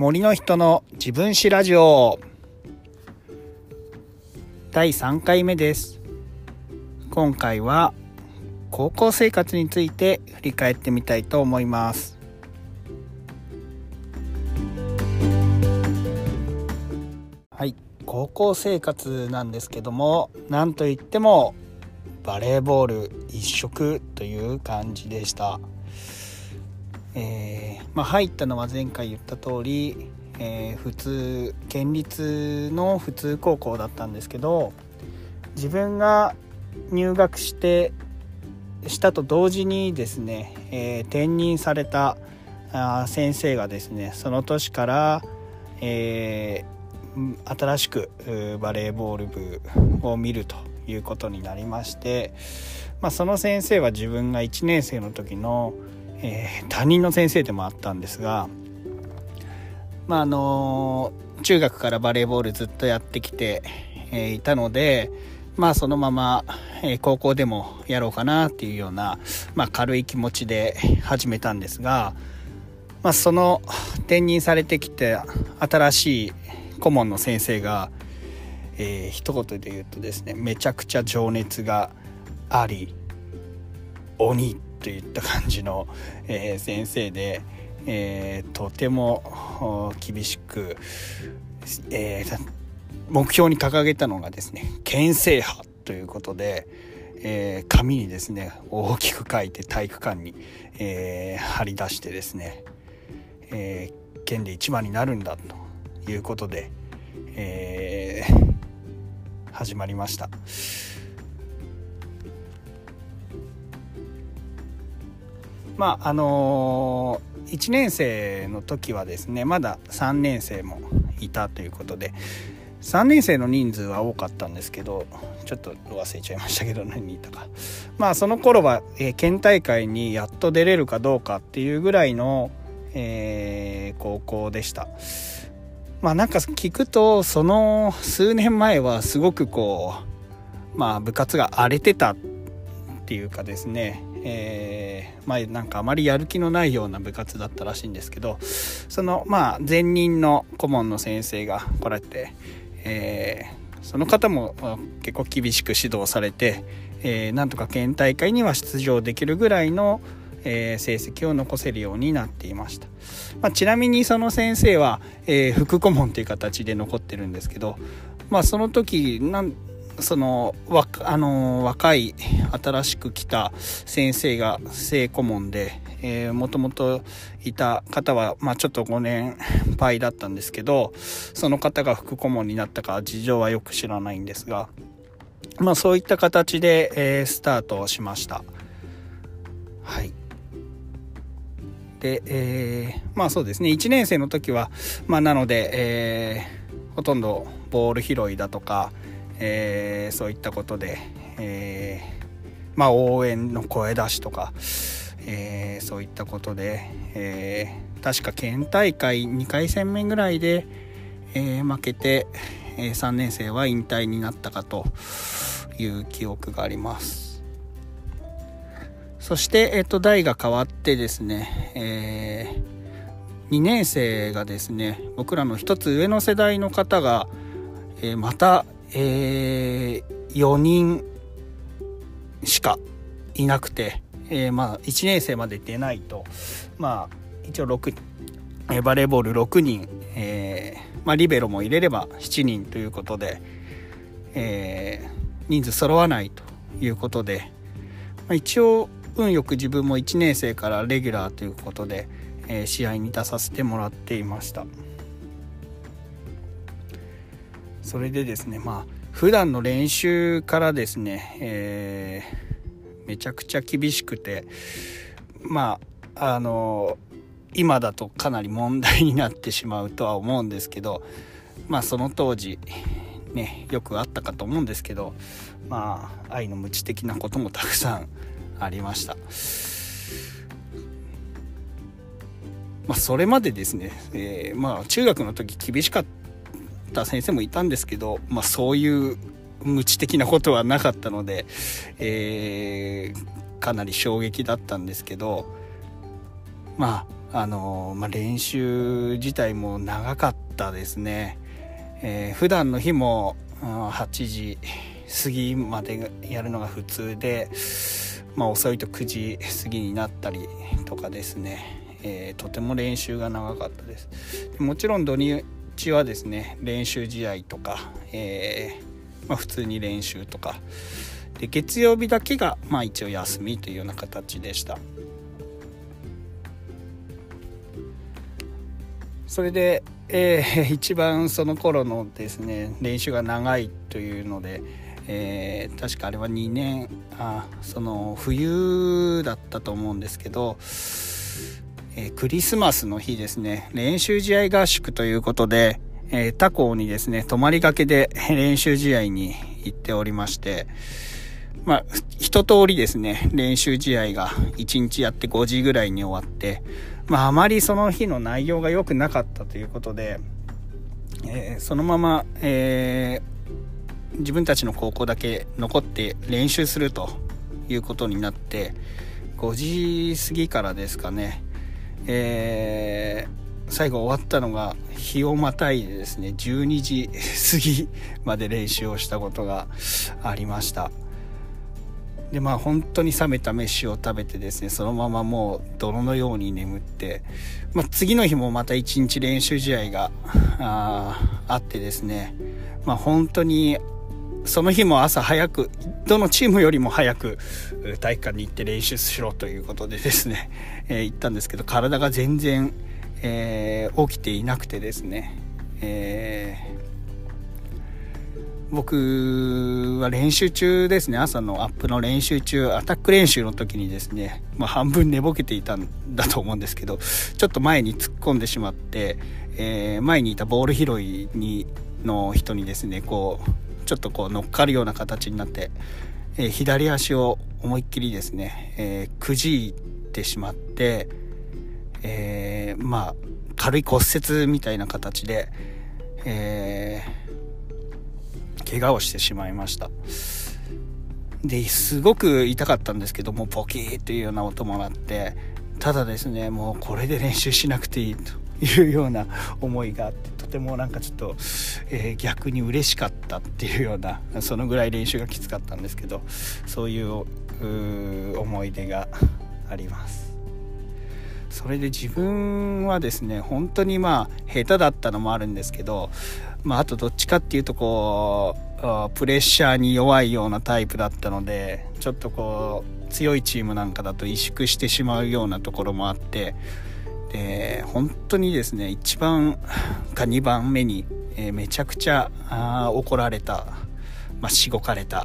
森の人の自分史ラジオ。第3回目です。今回は高校生活について振り返ってみたいと思います。はい。高校生活なんですけどもなんといってもバレーボール一色という感じでした。えー、まあ、入ったのは前回言った通り、えー、普通県立の普通高校だったんですけど自分が入学してしたと同時にですね、えー、転任されたあ先生がですねその年から、えー、新しくバレーボール部を見るということになりまして、まあ、その先生は自分が1年生の時の、えー、担任の先生でもあったんですが、まああの中学からバレーボールずっとやってきて、え、いたので、まあ、そのまま、え、高校でもやろうかなっていうような、まあ、軽い気持ちで始めたんですが、まあ、その転任されてきて新しい顧問の先生が、えー、一言で言うとですねめちゃくちゃ情熱があり鬼といった感じの、えー、先生で、えー、とても厳しく、えー、目標に掲げたのがですね県制覇ということで、えー、紙にですね大きく書いて体育館に、えー、貼り出してですね、えー、県で一番になるんだということで、え、始まりました。まああのー、1年生の時はですねまだ3年生もいたということで3年生の人数は多かったんですけどちょっと忘れちゃいましたけど何人いたか。まあその頃は、えー、県大会にやっと出れるかどうかっていうぐらいの、えー、高校でした。まあなんか聞くとその数年前はすごくこうまあ部活が荒れてたっていうかですねえー、まあなんかあまりやる気のないような部活だったらしいんですけどそのまあ前任の顧問の先生が来られて、えー、その方も結構厳しく指導されて、えー、なんとか県大会には出場できるぐらいの、えー、成績を残せるようになっていました、まあ、ちなみにその先生は、えー、副顧問という形で残ってるんですけどまあその時なんそのわあの若い新しく来た先生が正顧問で、えもともといた方は、まあ、ちょっと5年配だったんですけどその方が副顧問になったか事情はよく知らないんですが、まあ、そういった形で、えー、スタートしました。はい。で、えー、まあそうですね。1年生の時はまあなので、えー、ほとんどボール拾いだとかえー、そういったことで、えー、まあ、応援の声出しとか、えー、そういったことで、え確か県大会2回戦目ぐらいで、え負けて、え3年生は引退になったかという記憶があります。そして、えっ、と、代が変わってですね、え2年生がですね、僕らの一つ上の世代の方が、えまたえー、4人しかいなくて、えー、まあ1年生まで出ないとまあ一応6、え、バレーボール6人、えーまあ、リベロも入れれば7人ということで、えー、人数揃わないということで、まあ、一応運よく自分も1年生からレギュラーということで、えー、試合に出させてもらっていました。それでですねまあ普段の練習からですね、えー、めちゃくちゃ厳しくてまああの今だとかなり問題になってしまうとは思うんですけどまあその当時ねよくあったかと思うんですけどまあ愛の無知的なこともたくさんありました。まあ、それまでですね、えー、まあ中学の時厳しかったった先生もいたんですけど、まあ、そういう無知的なことはなかったので、えー、かなり衝撃だったんですけどまああの、まあ、練習自体も長かったですね、えー、普段の日も8時過ぎまでやるのが普通で、まあ、遅いと9時過ぎになったりとかですね、えー、とても練習が長かったです。もちろん土日はですね練習試合とか、えー、まあ、普通に練習とか。で月曜日だけが、まあ、一応休みというような形でした。それで、えー、一番その頃のですね練習が長いというので、えー、確かあれは2年あその冬だったと思うんですけど、えー、クリスマスの日ですね。練習試合合宿ということで、えー、他校にですね泊まりがけで 練習試合に行っておりましてまあ一通りですね練習試合が1日やって5時ぐらいに終わってまあ、あまりその日の内容が良くなかったということで、えー、そのまま、えー、自分たちの高校だけ残って練習するということになって5時過ぎからですかね、えー、最後終わったのが日をまたいでですね12時過ぎまで練習をしたことがありました。でまあ本当に冷めた飯を食べてですねそのままもう泥のように眠って、まあ、次の日もまた一日練習試合がああってですねまあ本当にその日も朝早くどのチームよりも早く体育館に行って練習しろということでですね、えー、行ったんですけど体が全然、えー、起きていなくてですね、えー僕は練習中ですね、朝のアップの練習中、アタック練習の時にですね、まあ、半分寝ぼけていたんだと思うんですけど、ちょっと前に突っ込んでしまって、えー、前にいたボール拾いにの人にですね、こう、ちょっとこう乗っかるような形になって、えー、左足を思いっきりですね、えー、くじいてしまって、えー、まあ、軽い骨折みたいな形で、えー、怪我をしてしまいました。ですごく痛かったんですけどもポキーというような音も鳴ってただですねもうこれで練習しなくていいと。いうような思いがあってとてもなんかちょっと、えー、逆に嬉しかったっていうようなそのぐらい練習がきつかったんですけどそういう思い出があります。それで自分はですね本当にまあ下手だったのもあるんですけどまあ、あとどっちかっていうとこうプレッシャーに弱いようなタイプだったのでちょっとこう強いチームなんかだと萎縮してしまうようなところもあってで本当にですね1番 か2番目に、えー、めちゃくちゃ怒られた、まあ、しごかれた、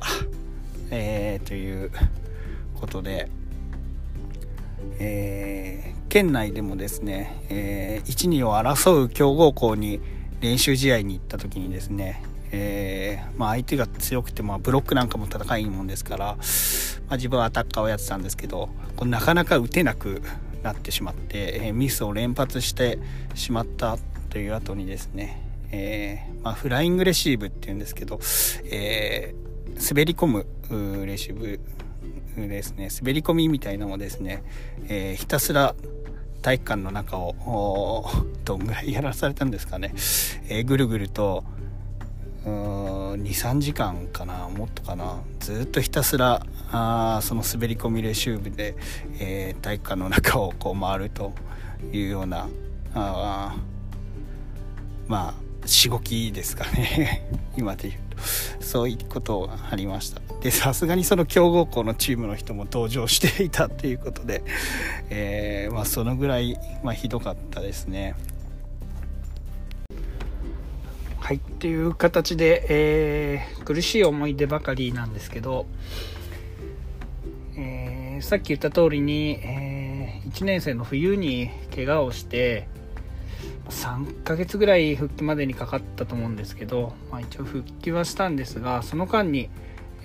えー、ということで、えー、県内でもですね、えー、1、2を争う強豪校に練習試合に行った時にですね、えー、まあ、相手が強くて、まあ、ブロックなんかも戦いもんですから、まあ、自分はアタッカーをやってたんですけどこなかなか打てなくなってしまって、え、ミスを連発してしまったという後にですね、えー、まあ、フライングレシーブっていうんですけど、え滑り込むレシーブですね。滑り込みみたいなのをですね、えひたすら体育館の中をどんぐらいやらされたんですかね、え、ぐるぐると23時間かなもっとかな。ずっとひたすらあその滑り込みレシューブで、えー、体育館の中をこう回るというようなあまあしごきですかね。今で言うと。そういうことがありました。でさすがにその強豪校のチームの人も登場していたっていうことで、えー、まあ、そのぐらい、まあ、ひどかったですね。はいっていう形で、えー、苦しい思い出ばかりなんですけど、えー、さっき言った通りに、えー、1年生の冬に怪我をして3ヶ月ぐらい復帰までにかかったと思うんですけど、まあ、一応復帰はしたんですがその間に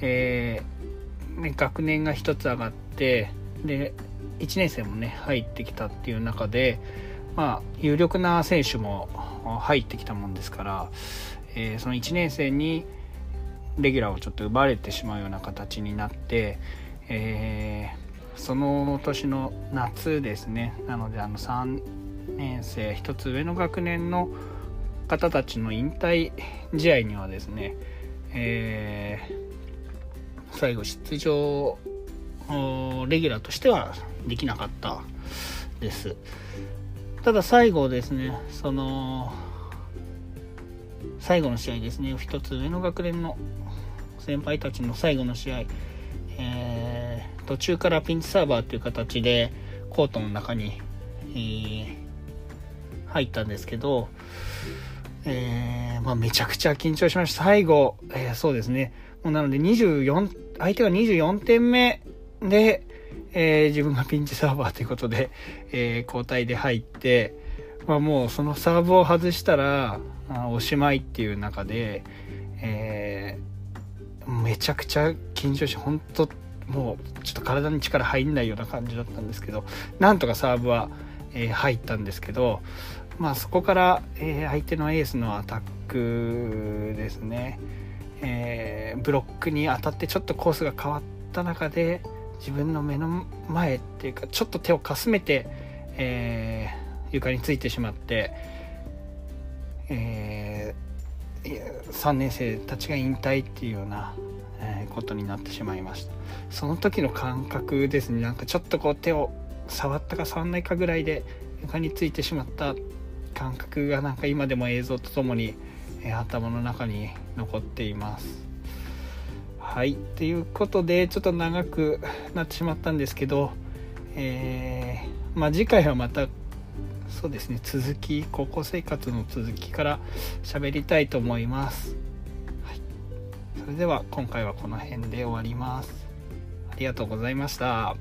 えー、ね、学年が1つ上がってで1年生もね入ってきたっていう中で、まあ、有力な選手も入ってきたもんですから、えー、その1年生にレギュラーをちょっと奪われてしまうような形になって、えー、その年の夏ですね。なのであの3年生1つ上の学年の方たちの引退試合にはですね、えー、最後出場レギュラーとしてはできなかったです。ただ最後ですねその最後の試合ですね1つ上の学年の先輩たちの最後の試合、えー、途中からピンチサーバーという形でコートの中に、えー、入ったんですけど、えー、まあ、めちゃくちゃ緊張しました。最後、えそうですね。なので24、相手が24点目で、え自分がピンチサーバーということで、え交代で入って、まあ、もうそのサーブを外したら、あおしまいっていう中で、えーめちゃくちゃ緊張して本当もうちょっと体に力入んないような感じだったんですけどなんとかサーブは、え、入ったんですけどまあそこから、え、相手のエースのアタックですね、え、ブロックに当たってちょっとコースが変わった中で自分の目の前っていうかちょっと手をかすめて、え床についてしまって、えー3年生たちが引退っていうような、えことになってしまいました。その時の感覚ですね。なんかちょっとこう手を触ったか触んないかぐらいで床についてしまった感覚がなんか今でも映像とともに、え頭の中に残っています。はい。ということでちょっと長くなってしまったんですけどえー、まあ次回はまたそうですね続き高校生活の続きから喋りたいと思います、はい、それでは今回はこの辺で終わります。ありがとうございました。